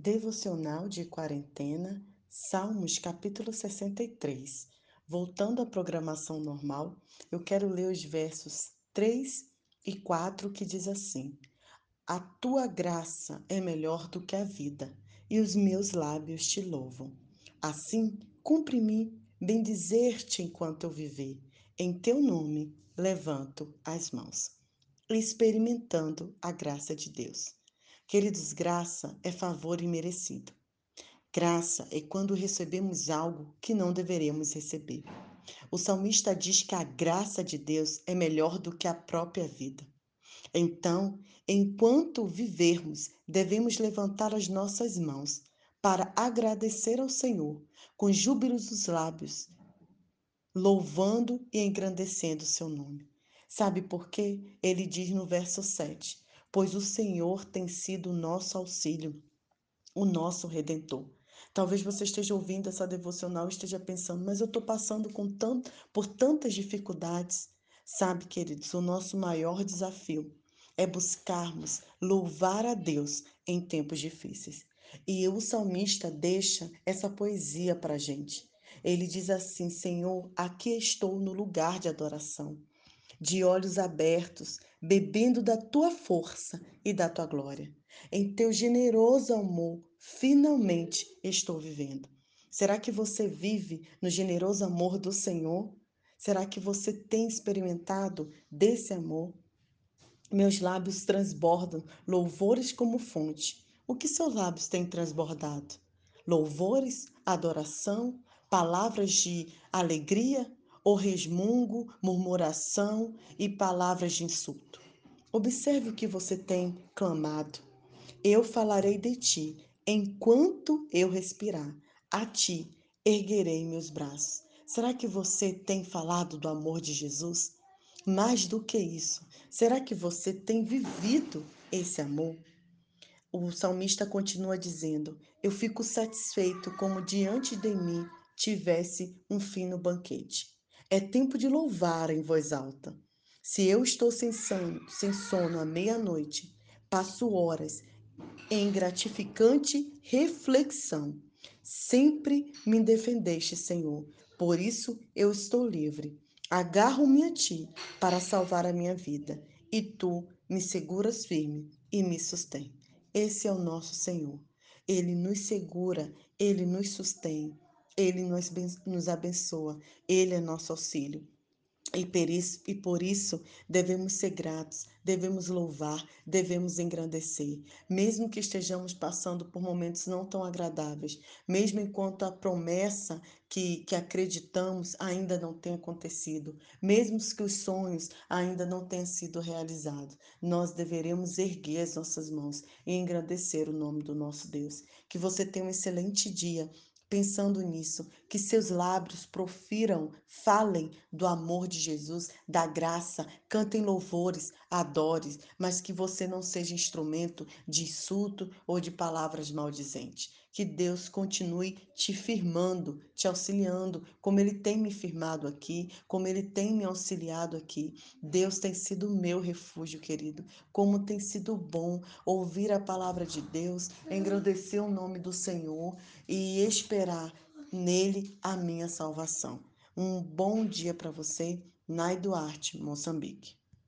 Devocional de quarentena, Salmos capítulo 63. Voltando à programação normal, eu quero ler os versos 3 e 4 que diz assim: A tua graça é melhor do que a vida, e os meus lábios te louvam. Assim, cumpre-me bendizer-te enquanto eu viver. Em teu nome levanto as mãos, experimentando a graça de Deus. Queridos, graça é favor imerecido. Graça é quando recebemos algo que não deveríamos receber. O salmista diz que a graça de Deus é melhor do que a própria vida. Então, enquanto vivermos, devemos levantar as nossas mãos para agradecer ao Senhor com júbilos nos lábios, louvando e engrandecendo o seu nome. Sabe por quê? Ele diz no verso 7: pois o Senhor tem sido o nosso auxílio, o nosso redentor. Talvez você esteja ouvindo essa devocional e esteja pensando, mas eu estou passando com tanto, por tantas dificuldades. Sabe, queridos, o nosso maior desafio é buscarmos louvar a Deus em tempos difíceis. E o salmista deixa essa poesia para a gente. Ele diz assim: Senhor, aqui estou no lugar de adoração de olhos abertos, bebendo da tua força e da tua glória. Em teu generoso amor, finalmente estou vivendo. Será que você vive no generoso amor do Senhor? Será que você tem experimentado desse amor? Meus lábios transbordam louvores como fonte. O que seus lábios têm transbordado? Louvores, adoração, palavras de alegria ou resmungo, murmuração e palavras de insulto. Observe o que você tem clamado. Eu falarei de ti enquanto eu respirar. A ti erguerei meus braços. Será que você tem falado do amor de Jesus? Mais do que isso, será que você tem vivido esse amor? O salmista continua dizendo: Eu fico satisfeito como diante de mim tivesse um fino banquete. É tempo de louvar em voz alta. Se eu estou sem sono, sem sono à meia-noite, passo horas em gratificante reflexão. Sempre me defendeste, Senhor. Por isso eu estou livre. Agarro-me a ti para salvar a minha vida, e tu me seguras firme e me sustém. Esse é o nosso Senhor. Ele nos segura, ele nos sustém. Ele nos abençoa, Ele é nosso auxílio. E por, isso, e por isso devemos ser gratos, devemos louvar, devemos engrandecer, mesmo que estejamos passando por momentos não tão agradáveis, mesmo enquanto a promessa que, que acreditamos ainda não tenha acontecido, mesmo que os sonhos ainda não tenham sido realizados, nós deveremos erguer as nossas mãos e engrandecer o nome do nosso Deus. Que você tenha um excelente dia pensando nisso, que seus lábios profiram, falem do amor de Jesus, da graça, cantem louvores, adore, mas que você não seja instrumento de insulto ou de palavras maldizentes. Que Deus continue te firmando, te auxiliando, como Ele tem me firmado aqui, como Ele tem me auxiliado aqui. Deus tem sido meu refúgio, querido. Como tem sido bom ouvir a palavra de Deus, engrandecer o nome do Senhor e esperar nele a minha salvação. Um bom dia para você, Nai Duarte, Moçambique.